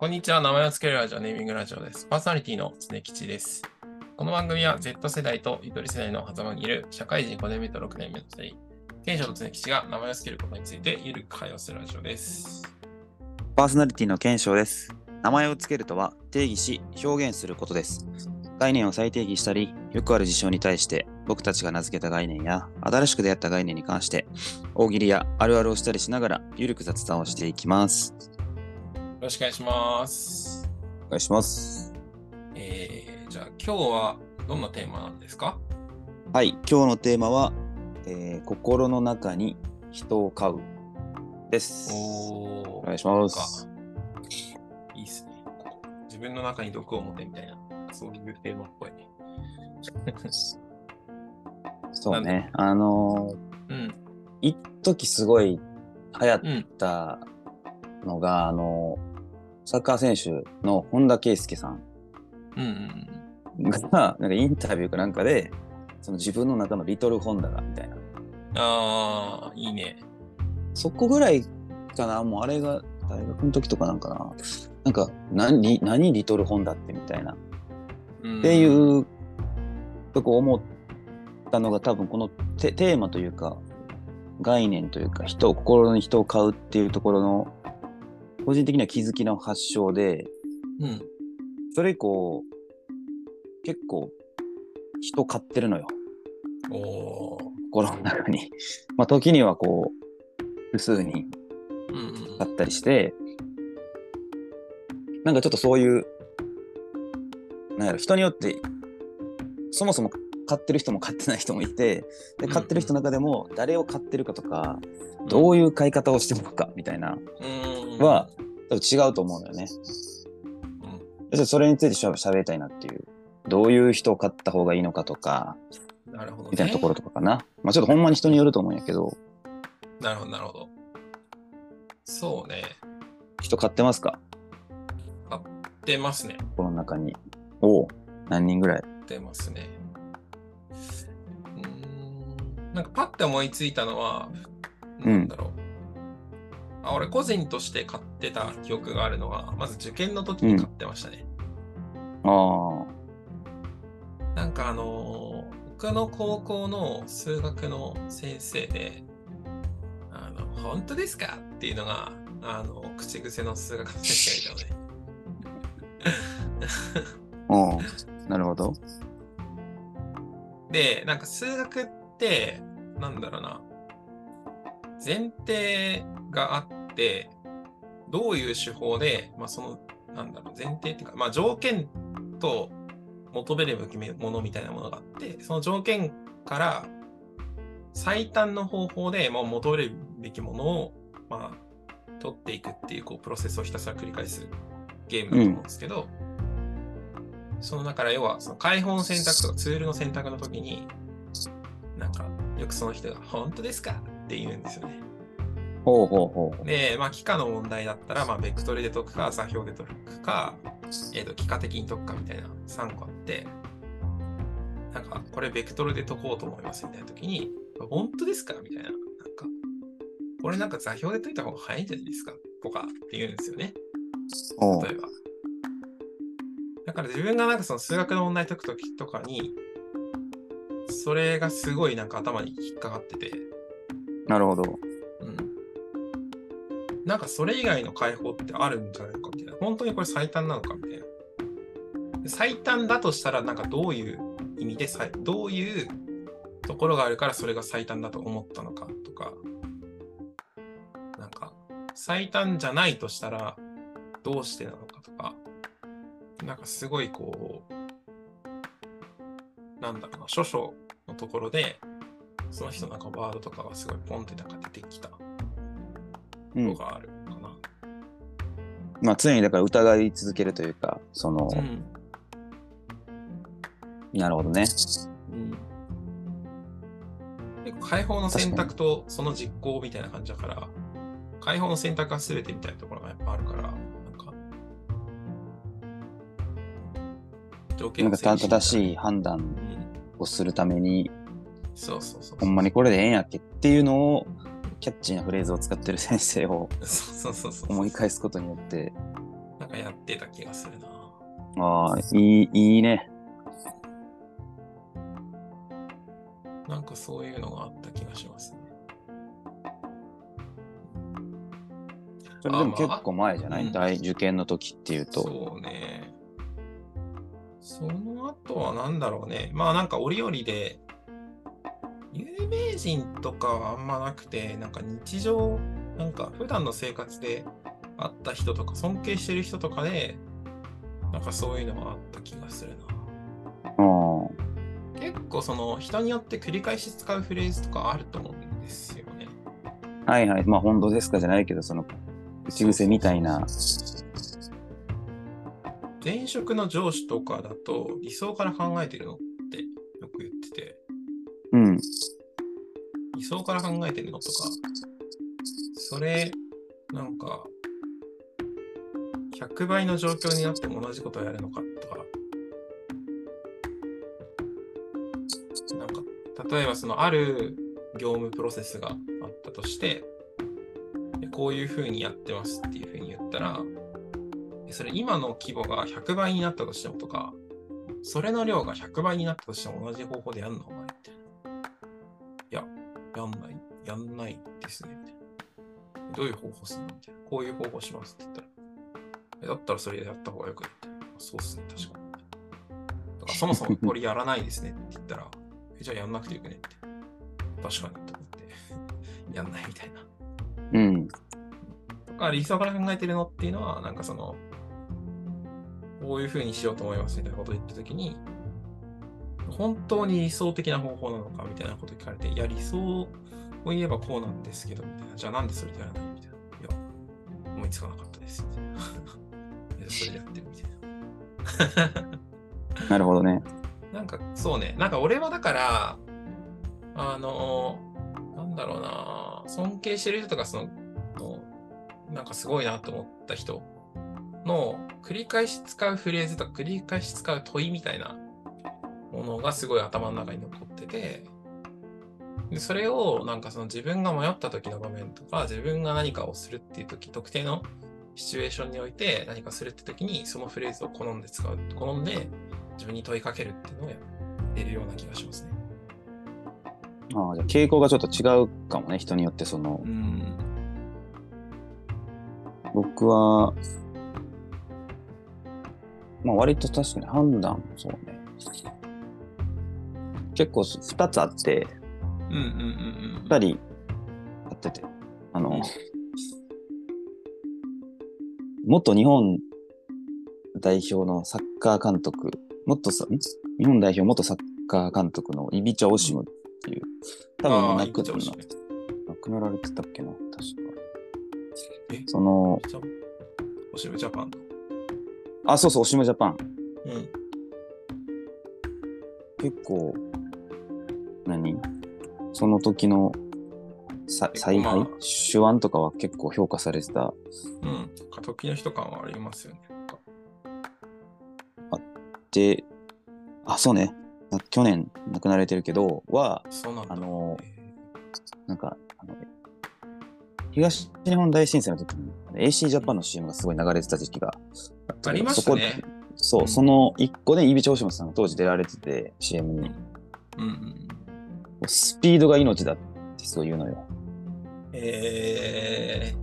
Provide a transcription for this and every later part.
こんにちは。名前を付けるラジオ、ネーミングラジオです。パーソナリティの常吉です。この番組は Z 世代とゆとり世代の狭間にいる社会人5年目と6年目の2人、店長の常吉が名前を付けることについてゆるく会話するラジオです。パーソナリティの検証です。名前を付けるとは定義し表現することです。概念を再定義したり、よくある事象に対して僕たちが名付けた概念や新しく出会った概念に関して大喜利やあるあるをしたりしながらゆるく雑談をしていきます。よろしくお願いします。お願いします。えー、じゃあ今日はどんなテーマなんですか？はい、今日のテーマは、えー心の中に人を飼うです。おお願いしまかす。いいっすね。自分の中に毒を持てみたいな、そういうテーマっぽいね。そうね。あのうん、ー、一時すごい流行っうん、たのが、あのーサッカー選手の本田圭佑さん。が、なんかインタビューかなんかで、その自分の中のリトルホンダが、みたいな。ああ、いいね。そこぐらいかな、もうあれが大学の時とかなんかな。なんか、何、何リトルホンダってみたいな。うん、っていうとこ思ったのが多分このテテーマというか、概念というか、人を、心に人を飼うっていうところの、個人的には気づきの発祥で、うん。それ以降、結構、人飼ってるのよ。おー心の中に。まあ、時にはこう、複数人うんうんだったりして、なんかちょっとそういう、なんやろ、人によって、そもそも買ってる人も買ってない人もいて、で買ってる人の中でも誰を買ってるかとか、どういう買い方をしてるのかみたいな、うんは、多分違うと思うのよね。うでそれについてしゃ喋りたいなっていう。どういう人を買った方がいいのかとか、ん、なるほど、ね。みたいなところとかかな。まあちょっとほんまに人によると思うんやけど、なるほど、なるほど。そうね。人買ってますか？出ますね。この中に。おう何人ぐらい？出ますね。なんかパッて思いついたのは、うんなんだろう。あ俺個人として買ってた記憶があるのは、まず受験の時に買ってましたね。ああ。なんかあのー僕の高校の数学の先生で、あの、本当ですかっていうのが、あの、口癖の数学の先生がいたのね。おうなるほど。で、なんか数学って、なんだろうな、前提があって、どういう手法で、まあその、なんだろう、前提っていうか、まあ条件と求めるべきものみたいなものがあって、その条件から最短の方法で、まあ、求めるべきものを、まあ、取っていくっていう、こう、プロセスをひたすら繰り返すゲームだと思うんですけど、その、だから要は、その開放の選択とかツールの選択の時に、なんか、よくその人が、本当ですか？って言うんですよね。ほうほうほう。で、まあ、幾何の問題だったら、まあ、ベクトルで解くか、座標で解くか、えっ、と、幾何的に解くかみたいな3個あって、なんか、これベクトルで解こうと思いますみたいな時に、本当ですか？みたいな。なんか、これなんか座標で解いた方が早いんじゃないですか？とかって言うんですよね。例えば。だから自分がなんかその数学の問題解く時とかに、それがすごいなんか頭に引っかかってて、なるほど。うん。なんかそれ以外の解放ってあるんじゃないかみたいな。本当にこれ最短なのかみたいな。で最短だとしたら、なんかどういう意味で最、どういうところがあるからそれが最短だと思ったのかとか、なんか最短じゃないとしたらどうしてなのかとか、なんかすごいこう、なんだろうな、諸々のところで、その人のなんかワードとかがすごいポンってなんか出てきたこうん。とがあるかな。まあ常にだから疑い続けるというか、その、うん。なるほどね。うん。結構解放の選択とその実行みたいな感じだから、解放の選択が全てみたいなところがやっぱあるから、なんか、条件なんかた正しいい。判断うん。をするために、そうそうそう。ほんまにこれでええんやっけっていうのを、キャッチーなフレーズを使ってる先生を。思い返すことによって、なんかかやってた気がするな。ああ、いい、いいね。なんかそういうのがあった気がしますね。それでもあまあ結構前じゃない、うん大受験の時っていうと。そうね。その後は何だろうね。まあなんか折々で、有名人とかはあんまなくて、なんか日常、なんか普段の生活で会った人とか、尊敬してる人とかで、なんかそういうのがあった気がするな。うん。結構その人によって繰り返し使うフレーズとかあると思うんですよね。はいはい。まあ本当ですかじゃないけど、その、口癖みたいな。前職の上司とかだと理想から考えてるのってよく言ってて、うん。理想から考えてるのとか、それ、なんか、100倍の状況になっても同じことをやるのかとか、なんか、例えばそのある業務プロセスがあったとして、でこういうふうにやってますっていうふうに言ったら、でそれ今の規模が100倍になったとしてもとか、それの量が100倍になったとしても同じ方法でやんの？お前みたいな。いや、やんない、やんないですね、みたいな。どういう方法するの？みたいな。こういう方法しますって言ったら。えだったらそれやった方がよくないみたいな。そうっすね、確かに。だからそもそもこれやらないですねって言ったら、えじゃあやんなくてよくね？って。確かにと思って、やんないみたいな。うん。とか、理想から考えてるのっていうのは、なんかその、こういう風にしようと思いますみたいなことを言ったときに、本当に理想的な方法なのかみたいなことを聞かれて、いや、理想を言えばこうなんですけど、みたいな。じゃあなんでそれでやらないみたいな。いや、思いつかなかったです。みたいな。それでやってるみたいな。なるほどね。なんかそうね、なんか俺はだから、あの、なんだろうな、尊敬してる人とか、その、のなんかすごいなと思った人の繰り返し使うフレーズとか繰り返し使う問いみたいなものがすごい頭の中に残ってて、でそれをなんかその自分が迷った時の場面とか、自分が何かをするっていう時、特定のシチュエーションにおいて何かするって時に、そのフレーズを好んで使う、好んで自分に問いかけるっていうのをやってるような気がしますね。ああ、じゃあ傾向がちょっと違うかもね、人によってそのう、ん。僕は、まあ割と確かに判断、そうね。結構二つあって、うんうんうんうん。二人やってて、あの、元日本代表のサッカー監督、元さ、ん日本代表元サッカー監督のイビチャ・オシムっていう、多分亡く亡くなられてたっけな、確か。え？その、オシムジャパンの？あ、そうそう、オシムジャパン。うん。結構、何？その時のさ結構采配、まあ手腕とかは結構評価されてた？うん。過時の人感はありますよね。なんかで、あ、そうね。な去年亡くなられてるけど、は、そうなんだ。あのへなんか、あの東日本大震災の時に AC ジャパンの CM がすごい流れてた時期がありましたね。そう、うんその一個でイビチョウシムさんが当時出られてて CM に、うんうん。スピードが命だってそう言うのよ。え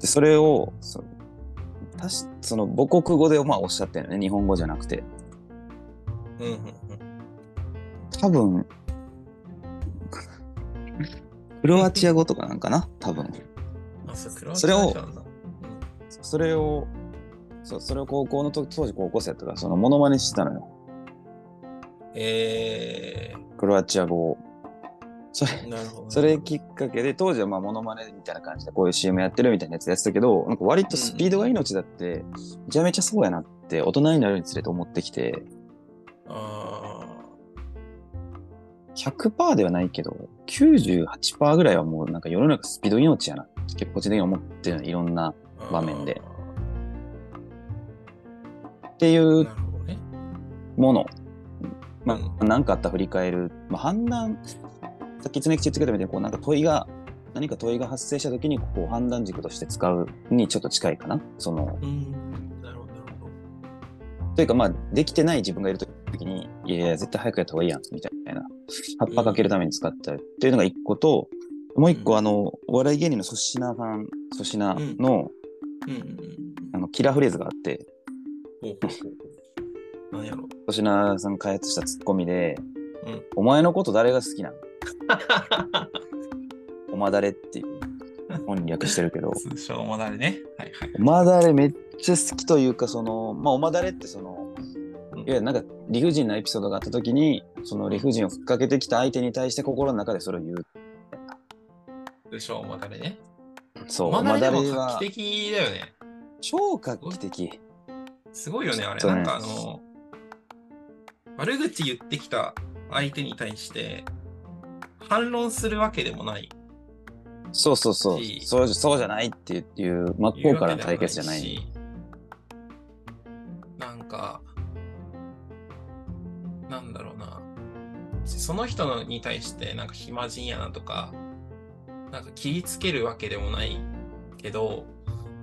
で、それを、そたしその母国語でまあおっしゃってるのね、日本語じゃなくて。ー、うんうんうん。多分、クロアチア語とかなんかな？多分。あ、それを。それを、そうそれを高校の時、当時高校生やったから、そのモノマネしてたのよ。えクロアチア語を。それ、ー、なるほど。それきっかけで、当時はまあモノマネみたいな感じでこういう CM やってるみたいなやつやってたけど、なんか割とスピードが命だって、めちゃめちゃそうやなって大人になるにつれて思ってきて、あ100%ではないけど、98%ぐらいはもうなんか世の中スピード命やなって結構個人的に思ってるのいろんなー場面で。あっていう。もの。まうあ、なんかあったら振り返る。まあ、判断、さっき常吉言ってみたいに、こうなんか問いが、何か問いが発生した時にこう判断軸として使うにちょっと近いかな。その、うん、なるほどというかまあできてない自分がいるときにいやいや絶対早くやった方がいいやんみたいな葉っぱかけるために使ったっていうのが一個と、もう一個、うんあのお笑い芸人の粗品さん粗品の,、うんうんうんうん。あのキラーフレーズがあってほうほうほうほう。なんやろ。粗品さん開発したツッコミで、うんお前のこと誰が好きなの おまだれっていう本に略してるけど通称もだれね。はいはい。おまだれめっちゃ好きというかそのまあおまだれってそのうんいわゆるなんか理不尽なエピソードがあった時にその理不尽をふっかけてきた相手に対して心の中でそれを言う通称もだれね。そうもだれは画期的だよね。超画期的すごいよね、あれ。ねなんかあの、悪口言ってきた相手に対して、反論するわけでもない。そうそうそうしそうそうじゃないっていう真っ向からの対決じゃないしなんか、なんだろうな。その人のに対して、なんか暇人やなとか、なんか切りつけるわけでもないけど、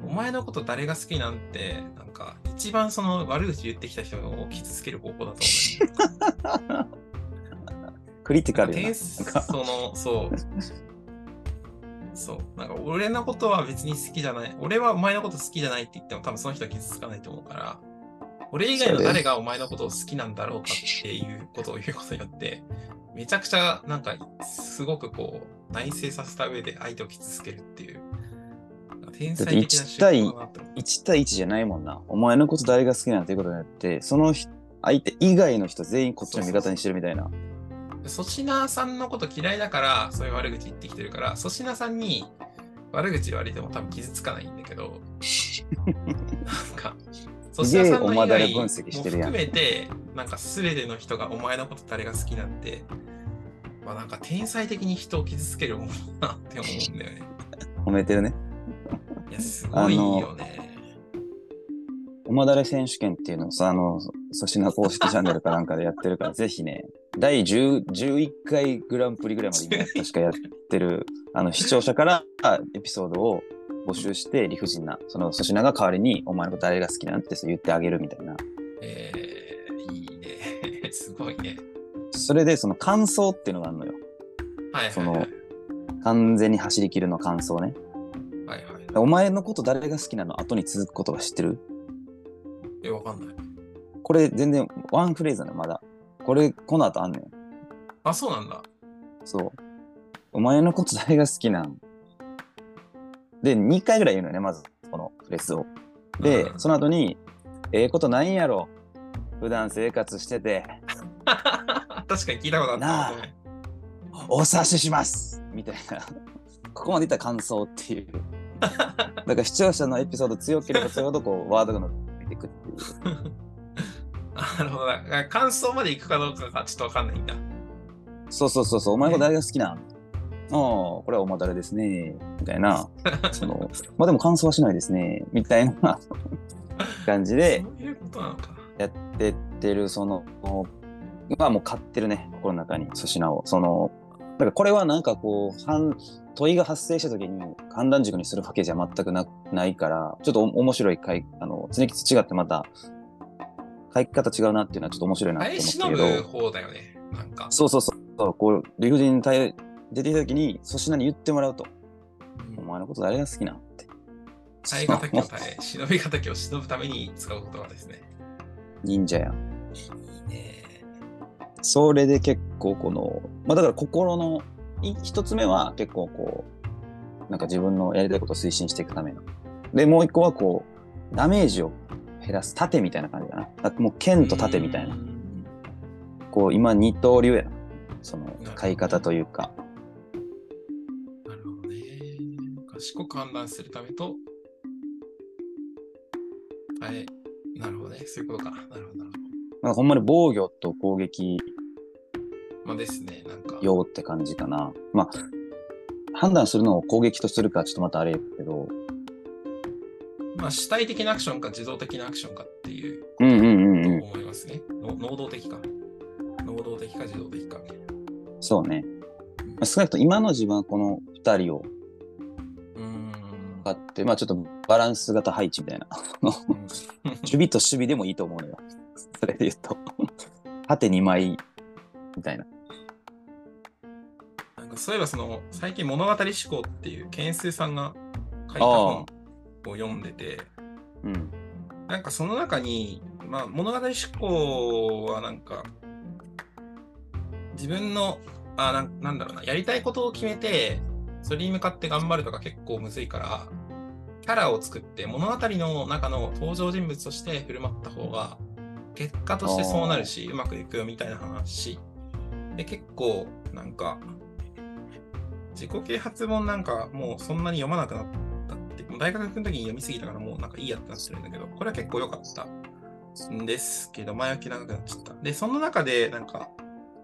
お前のこと誰が好きなんて、なんか一番その悪口言ってきた人を傷つける方法だと思う。クリティカルやな点その、そう。そう。なんか俺のことは別に好きじゃない。俺はお前のこと好きじゃないって言っても多分その人は傷つかないと思うから、俺以外の誰がお前のことを好きなんだろうかっていうことを言うことによって、めちゃくちゃなんかすごくこう内省させた上で相手を傷つけるっていう、天才的な手法だなって思う。1対1じゃないもんなお前のこと誰が好きなんていうことによってその人相手以外の人全員こっちの味方にしてるみたいな粗品さんのこと嫌いだから、そういう悪口言ってきてるから、粗品さんに悪口言われても多分傷つかないんだけど、なんか、粗品さんの以外も分析してるやん含めて、なんか全ての人がお前のこと誰が好きなんて、まあなんか天才的に人を傷つけるものだなって思うんだよね。褒めてるねいや、すごいよね。おまだれ選手権っていうのをさ、あの、粗品公式チャンネルかなんかでやってるから、ぜひね、第10 11回グランプリぐらいまで今 確かやってる、あの、視聴者からエピソードを募集して、理不尽な、その粗品が代わりに、お前のこと誰が好きなんて言ってあげるみたいな。えー、いいね。すごいね。それで、その感想っていうのがあるのよ。はいそのはいはい。完全に走り切るの感想ね。お前のこと誰が好きなの？後に続く言葉知ってる？え、わかんない。これ全然ワンフレーズなの、まだ。これ、この後あんねん。あ、そうなんだ。そう。お前のこと誰が好きなん？で、2回ぐらい言うのよね、まず、このフレーズを。で、うんその後に、ええことないんやろ。普段生活してて、確かに聞いたことあったなあね。お察ししますみたいな。ここまで言ったら感想っていう。だから視聴者のエピソード強ければ強いほど、こう、ワードが伸びていくっていう。なるほどな。感想まで行くかどうかがちょっとわかんないんだ。そうそうそうそう、お前の誰が好きなん？ああ、これはおまだれですね？みたいな。その、まあでも感想はしないですね。みたいな 感じでそういうことなのか。やってってる、その、まあもう買ってるね、心の中に粗品を。その、だからこれはなんかこう、反問いが発生した時に判断軸にするわけじゃ全くなないから、ちょっとお面白い回、あの、常吉違ってまた、書き方違うなっていうのはちょっと面白いなって耐え思ったけど。方だよね。なんか。そうそうそう。こう、理不尽に対出てきた時に粗品に言ってもらうと。うんお前のこと誰が好きなんって。耐え敵を耐え、忍び敵を忍ぶために使う言葉ですね。忍者やん。いいね。それで結構この、まあだから心の、い一つ目は結構こう、なんか自分のやりたいことを推進していくための。で、もう一個はこう、ダメージを減らす盾みたいな感じ。だからもう剣と盾みたいなう。んこう、今二刀流やな。その、買い方というか。なるほどね。賢く判断するためと、耐え、なるほどね。そういうことか。なるほど、なるほど。まあ、ほんまに防御と攻撃まあですね、なんか。用って感じかな。まあ、判断するのを攻撃とするかちょっとまたあれやけど。まあ、主体的なアクションか自動的なアクションかっていううんうんうんとうん。思いますね。の能動的か。能動的か自動的か。そうね。まあ少なくとも今の自分はこの二人をうーん。買って、まあちょっとバランス型配置みたいな。守備と守備でもいいと思うのよ。それで言うと。縦2枚みたいな。そういえばその最近物語思考っていうケンスーさんが書いた本を読んでて、うん。なんかその中に、まあ物語思考はなんか自分のあなんなんだろうなやりたいことを決めてそれに向かって頑張るとか結構むずいからキャラを作って物語の中の登場人物として振る舞った方が結果としてそうなるしうまくいくよみたいな話。で結構なんか自己啓発本なんかもうそんなに読まなくなったってもう大学の時に読みすぎたからもうなんかいいやってなってるんだけどこれは結構良かったんですけど前置き長くなっちゃったでその中でなんか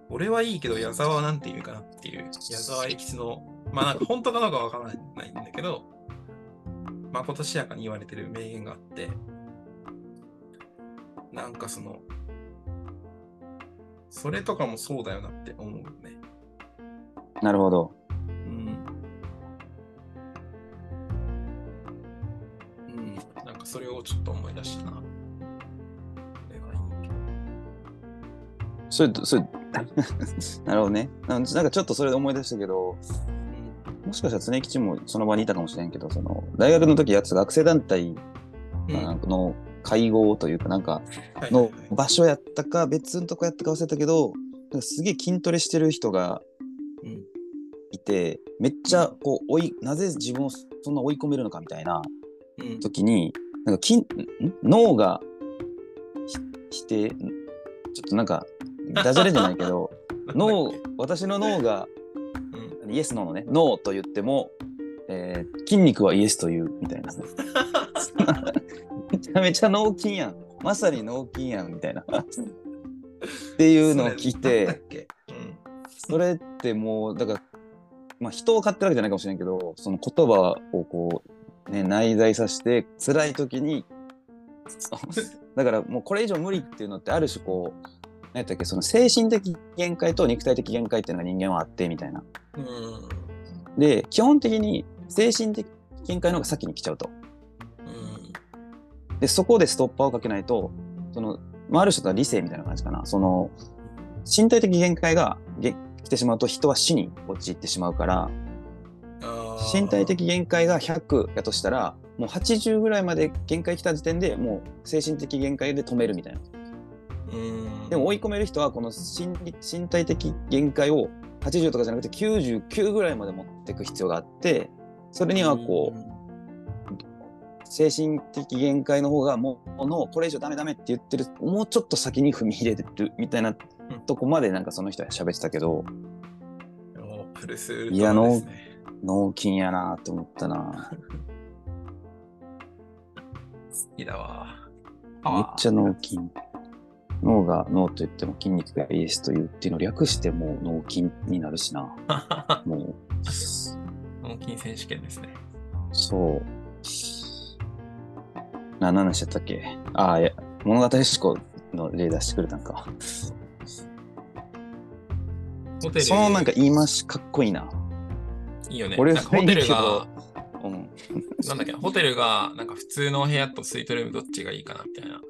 俺はいいけど矢沢はなんて言うかなっていう矢沢永吉のまあなんか本当かどうかわからないんだけどまことしやかに言われてる名言があってなんかそのそれとかもそうだよなって思うよね。なるほど。かそれをちょっと思い出したな。それ、それ、なるほどね。なんかちょっとそれで思い出したけど、もしかしたら常吉もその場にいたかもしれんけど、その大学の時やってた学生団体の会合というか、なんかの場所やったか、別のとこやったか忘れたけど、すげえ筋トレしてる人がうんいて、めっちゃこう追い、なぜ自分をそんな追い込めるのかみたいなうん。時に、なんか筋ん脳がひ否定、んちょっとなんか、ダジャレじゃないけど、脳、私の脳がうん。イエスノーのね、ノーと言っても、えー筋肉はイエスというみたいな。めちゃめちゃ脳筋やん。まさに脳筋やんみたいな。っていうのを聞いて。それってもう、だから、まあ人を買ってるわけじゃないかもしれんけど、その言葉をこう、ね、内在させて、辛い時に、だからもうこれ以上無理っていうのってある種こう、何やったっけ、その精神的限界と肉体的限界っていうのが人間はあってみたいな。うん。で、基本的に精神的限界の方が先に来ちゃうと。うん。で、そこでストッパーをかけないと、その、まあ、ある種とは理性みたいな感じかな。その、身体的限界がげ来てしまうと人は死に陥ってしまうから、身体的限界が100やとしたら、もう80ぐらいまで限界来た時点でもう精神的限界で止めるみたいな。うん。でも追い込める人はこの心理身体的限界を80とかじゃなくて99ぐらいまで持っていく必要があって、それにはこう、精神的限界の方がもうのこれ以上ダメダメって言ってるもうちょっと先に踏み入れてるみたいなとこまでなんかその人は喋ってたけどうん。おプルスウルいやトラですね。脳筋やなと思ったな。好きだわ。めっちゃ脳筋脳が脳と言っても筋肉がイエスというっていうのを略してもう脳筋になるしな。ゃ。もう。脳筋選手権ですね。そう。な何でしたっけ？ああいや物語思考の例出してくれたんか。そのなんか言い回しかっこいいないいよね。俺なんかホテルが、うん なんだっけな、ホテルが、なんか普通の部屋とスイートルームどっちがいいかなみたいな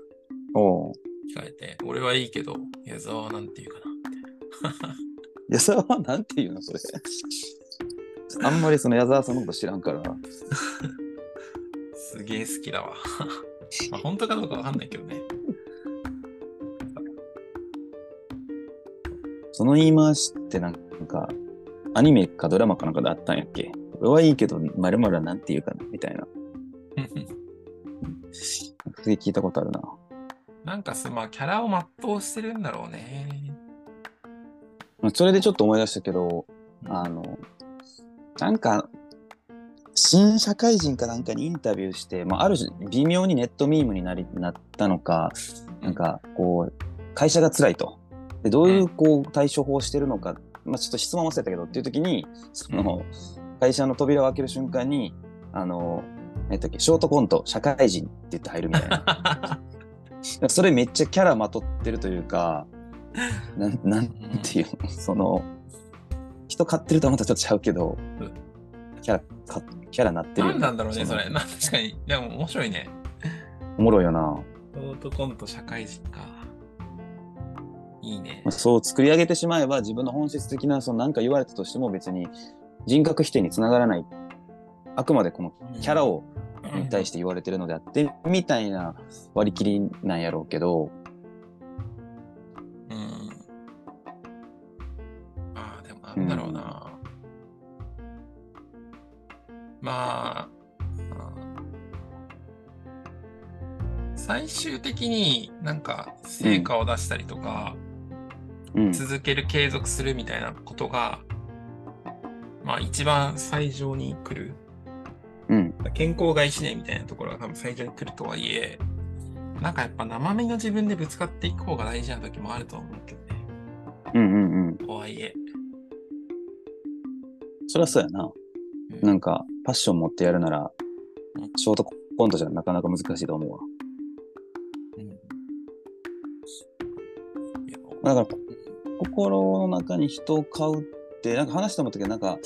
おう聞かれて、俺はいいけど、矢沢はなんて言うかな。矢沢はなんて言うのそれ。あんまりその矢沢さんのこと知らんから。すげえ好きだわ。まあ本当かどうかわかんないけどね。その言い回しってなんか、アニメかドラマかなんかであったんやっけ？俺はいいけど、まるはなんて言うかなみたいな。すげえ聞いたことあるな。なんかす、まあ、キャラを全うしてるんだろうね。まあそれでちょっと思い出したけど、あの、なんか、新社会人かなんかにインタビューして、まあ、ある種微妙にネットミームになりなったのか、なんかこう、会社が辛いと。で、どういうこう対処法をしてるのか、まあちょっと質問忘れたけどっていう時に、その、会社の扉を開ける瞬間に、あの、何やったっけ、ショートコント、社会人って言って入るみたいな。それめっちゃキャラまとってるというか、なん、なんていうの、その、人買ってるとはまたちょっとちゃうけどうん、キャラか、キャラなってるよ何なんだろうね、そのれ。な確かに。でも面白いね。おもろいよな。ショートコント社会人か。いいねまあ。そう作り上げてしまえば自分の本質的なその何か言われたとしても別に人格否定につながらないあくまでこのキャラをに対して言われてるのであって、みたいな割り切りなんやろうけどうん。ああ、でもなんだろうな。まあ、うん最終的になんか成果を出したりとか、うん続ける、継続するみたいなことが、まあ一番最上に来る。うん。健康が一年みたいなところが多分最初に来るとはいえ、なんかやっぱ生身の自分でぶつかっていく方が大事な時もあると思うけどね。うんうんうん。とはいえ。そりゃそうやな。うん。なんかパッション持ってやるならうん。ショートコントじゃなかなか難しいと思うわ。うん。だから心の中に人を飼うってなんか話して思ったけどなんか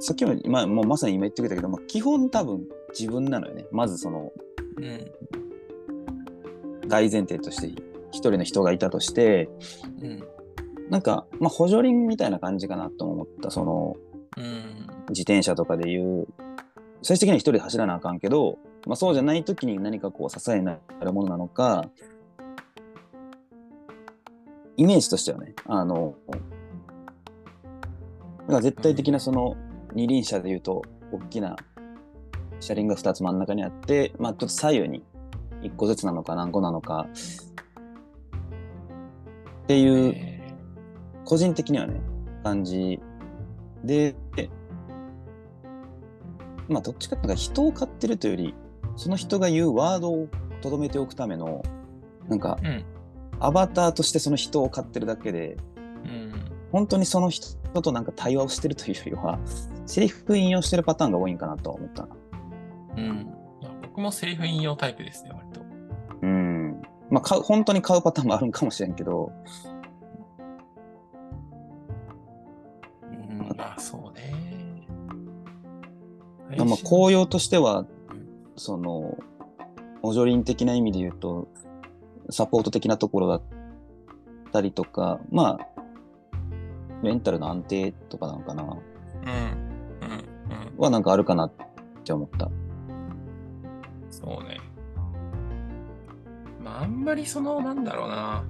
さっきも今もうまさに今言ってくれたけど、まあ、基本多分自分なのよね。まずそのうん大前提として一人の人がいたとしてうんなんか、まあ、補助輪みたいな感じかなと思った。そのうん自転車とかでいう。最終的には一人で走らなあかんけど、まあ、そうじゃない時に何かこう支えになるものなのかイメージとしてはねあのだから絶対的なその二輪車でいうと大きな車輪が2つ真ん中にあって、まあ、ちょっと左右に1個ずつなのか何個なのかっていうえ個人的にはね感じ。でまあどっちかっていうと人を飼ってるというよりその人が言うワードをとどめておくためのなんかーうんアバターとしてその人を飼ってるだけでうん。本当にその人となんか対話をしてるというよりはセリフ引用してるパターンが多いんかなとは思ったな。うん。まあ僕もセリフ引用タイプですね、割と。うん。まあ買う本当に買うパターンもあるんかもしれんけど。うん、まあそうね。まあ紅葉としてはうんその補助輪的な意味で言うとサポート的なところだったりとかまあメンタルの安定とかなのかなうん。うん。うん。はなんかあるかなって思った。そうね。まあ、あんまりその、なんだろうな。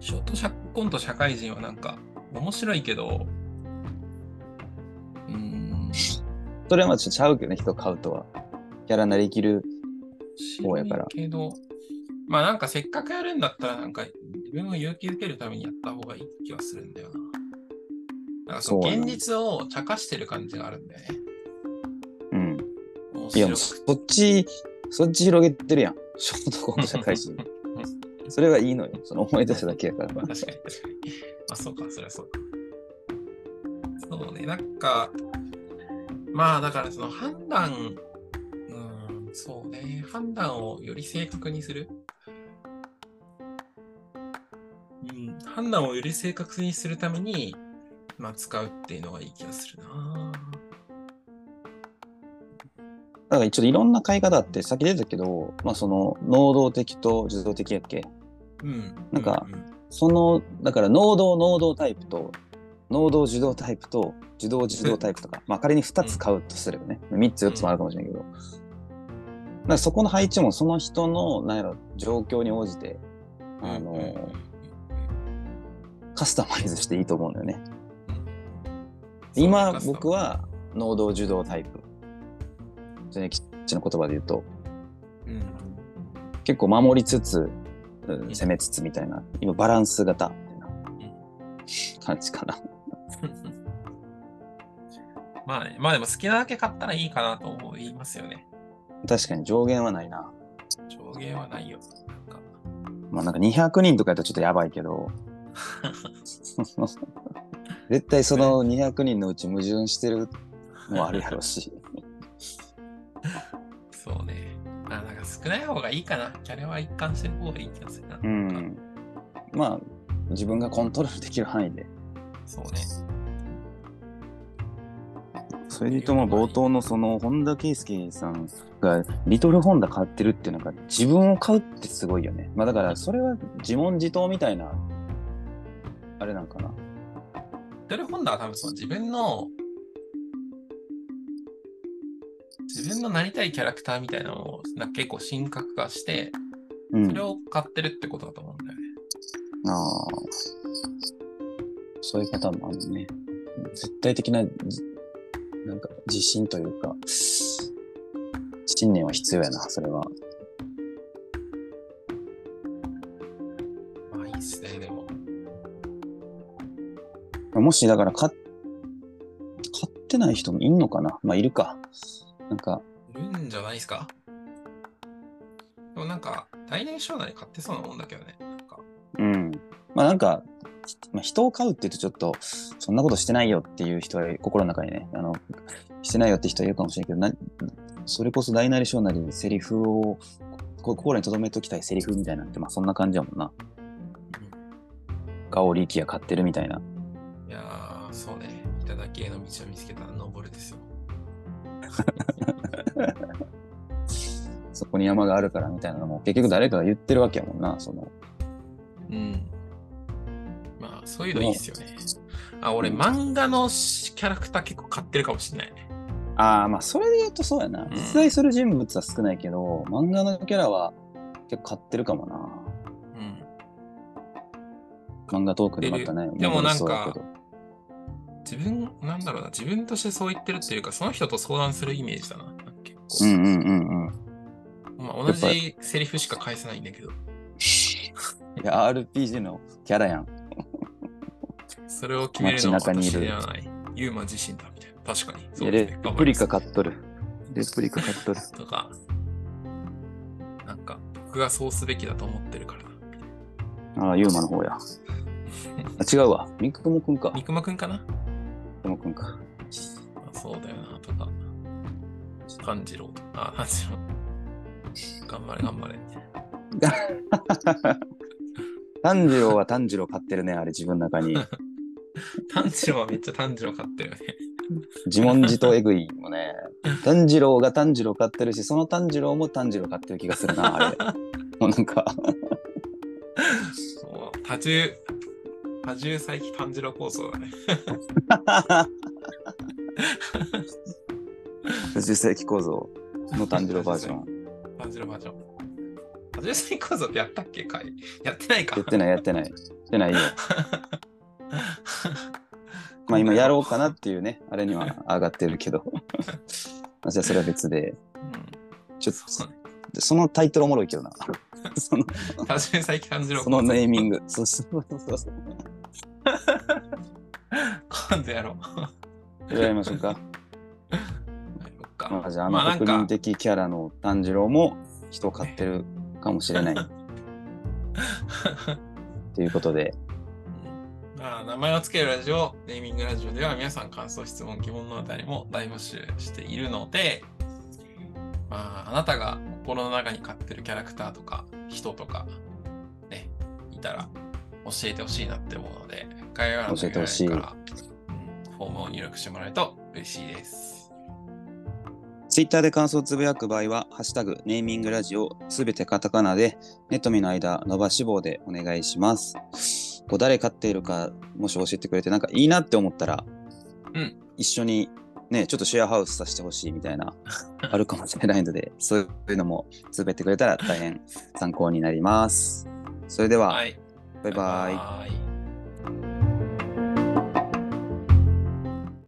ショートシャコント社会人はなんか、面白いけど、うーん、それはまあちょっとちゃうけどね人を飼うとは。キャラなりきる。そうやからけど、まあなんかせっかくやるんだったら、なんか自分を勇気づけるためにやった方がいい気はするんだよな。なんかそ現実を茶化してる感じがあるんだよね。うん。面いやそっちそっち広げてるやん。ショートコント社会人。それはいいのよ。その思い出しただけやから。まあ確かに確かに。まあそうか、それはそうか。そうね、なんか、まあだからその判断、うん、そうね、判断をより正確にする。うん、判断をより正確にするために、まあ使うっていうのがいい気がするな。だから一応いろんな飼い方あって、さっき出たけど、まあその能動的と受動的やっけ？うん。なんかうんその、だから能動能動タイプと、能動受動タイプと、受動受動タイプとか、まあ仮に2つ買うとすればね、3つ4つもあるかもしれないけど、だからそこの配置もその人の、なんやろ、状況に応じて、あのうんうんうんカスタマイズしていいと思うんだよね。そう今カスタム僕は能動受動タイプ。それキッチンの言葉で言うと、うん結構守りつつ、うん攻めつつみたいな、今バランス型みたいな感じかな。まあね、まあでも好きなだけ買ったらいいかなと思いますよね。確かに上限はないな。上限はないよ。まあなんか200人とかやったらちょっとやばいけど、絶対その 200人のうち矛盾してるのはあるやろうし。そうね。まあなんか少ない方がいいかな。キャリアは一貫してる方がいい気がするな。うん。まあ、自分がコントロールできる範囲で、そうね。そそれで言うと、まあ、冒頭のその、本田圭佑さんが、リトルホンダ買ってるっていうのが、自分を買うってすごいよね。まあ、だから、それは自問自答みたいな、あれなんかな。リトルホンダは多分その自分の、自分のなりたいキャラクターみたいなのをな結構神格化して、うん。それを買ってるってことだと思うんだよね。ああ。そういうパターンもあるね。絶対的な、じなんか、自信というか、信念は必要やな、それは。まあいいっすね、でも。もし、だから、買っ、買ってない人もいんのかな？まあ、いるか。なんか、いるんじゃないですか？でもなんか、来年将来買ってそうなもんだけどね。うん。まあ、なんか、まあ、人を買うって言うとちょっと、そんなことしてないよっていう人は心の中にね、あの、してないよって人はいるかもしれないけど、なそれこそ大なり小なりセリフを、こ心に留めときたいセリフみたいなのって、まあそんな感じやもんな。ガオリキヤ買ってるみたいな。いやー、そうね。いただきへの道を見つけたら登るですよ。そこに山があるからみたいなのも結局誰かが言ってるわけやもんな。その、うん。まあ、そういうのいいっすよね。あ、俺、うん漫画のしキャラクター結構買ってるかもしれないね。ああ、まあそれで言うとそうやな。ん実在する人物は少ないけど、漫画のキャラは結構買ってるかもな。うん。漫画トークでまたね。でもなんか自分、なんだろうな、自分としてそう言ってるっていうか、その人と相談するイメージだな。結構。うんうんうんうん。まあ、同じセリフしか返せないんだけど、いや、RPG のキャラやん。それを決めるのは私ではない。ユーマ自身だ、みたいな。確かに。そうですねレプリカ買っとる。レプリカ買っとる。とか、なんか、僕がそうすべきだと思ってるからだ。ああ、ユーマの方や。あ違うわ。ミクモくんか。三熊くんかな？ミクモくんか。あそうだよな、とか。炭治郎とか。あ、炭治郎。頑張れ、頑張れ。炭治郎は炭治郎買ってるね、あれ自分の中に。炭治郎はめっちゃ炭治郎買ってるよね。自問自答えぐいもね。炭治郎が炭治郎買ってるし、その炭治郎も炭治郎買ってる気がするな、あれ。もうなんか、もう多重、多重再起炭治郎構想だね。10世紀構造の炭治郎バージョン。炭治郎バージョン。多重再起構造ってやったっけかいやってないか。やってない、やってない。やってないよ。まあ今やろうかなっていうね、あれには上がってるけど。まあじゃあそれは別で。うん。ちょっそうねと、そのタイトルおもろいけどな。その多重再起炭治郎そのネーミング。そうそうそうそう。今度やろう。やりましょうか。まあじゃああまあ国民的キャラの炭治郎も人を飼ってるかもしれない。ということで、まあ、名前を付けるラジオ、ネーミングラジオでは皆さん感想、質問、疑問のあたりも大募集しているので、まあ、あなたが心の中に飼ってるキャラクターとか人とか、ね、いたら教えてほしいなって思うので、概要欄の教えてほしいから、フォームを入力してもらえると嬉しいです。ツイッターで感想をつぶやく場合は、ハッシュタグ、ネーミングラジオ、すべてカタカナで、ネットミの間、伸ばし棒でお願いします。こう誰飼っているか、もし教えてくれて、なんかいいなって思ったら、うん一緒に、ね、ちょっとシェアハウスさせてほしいみたいな、あるかもしれないので、そういうのもつぶやいてくれたら大変参考になります。それでは、はい。バイバイ。バイバイ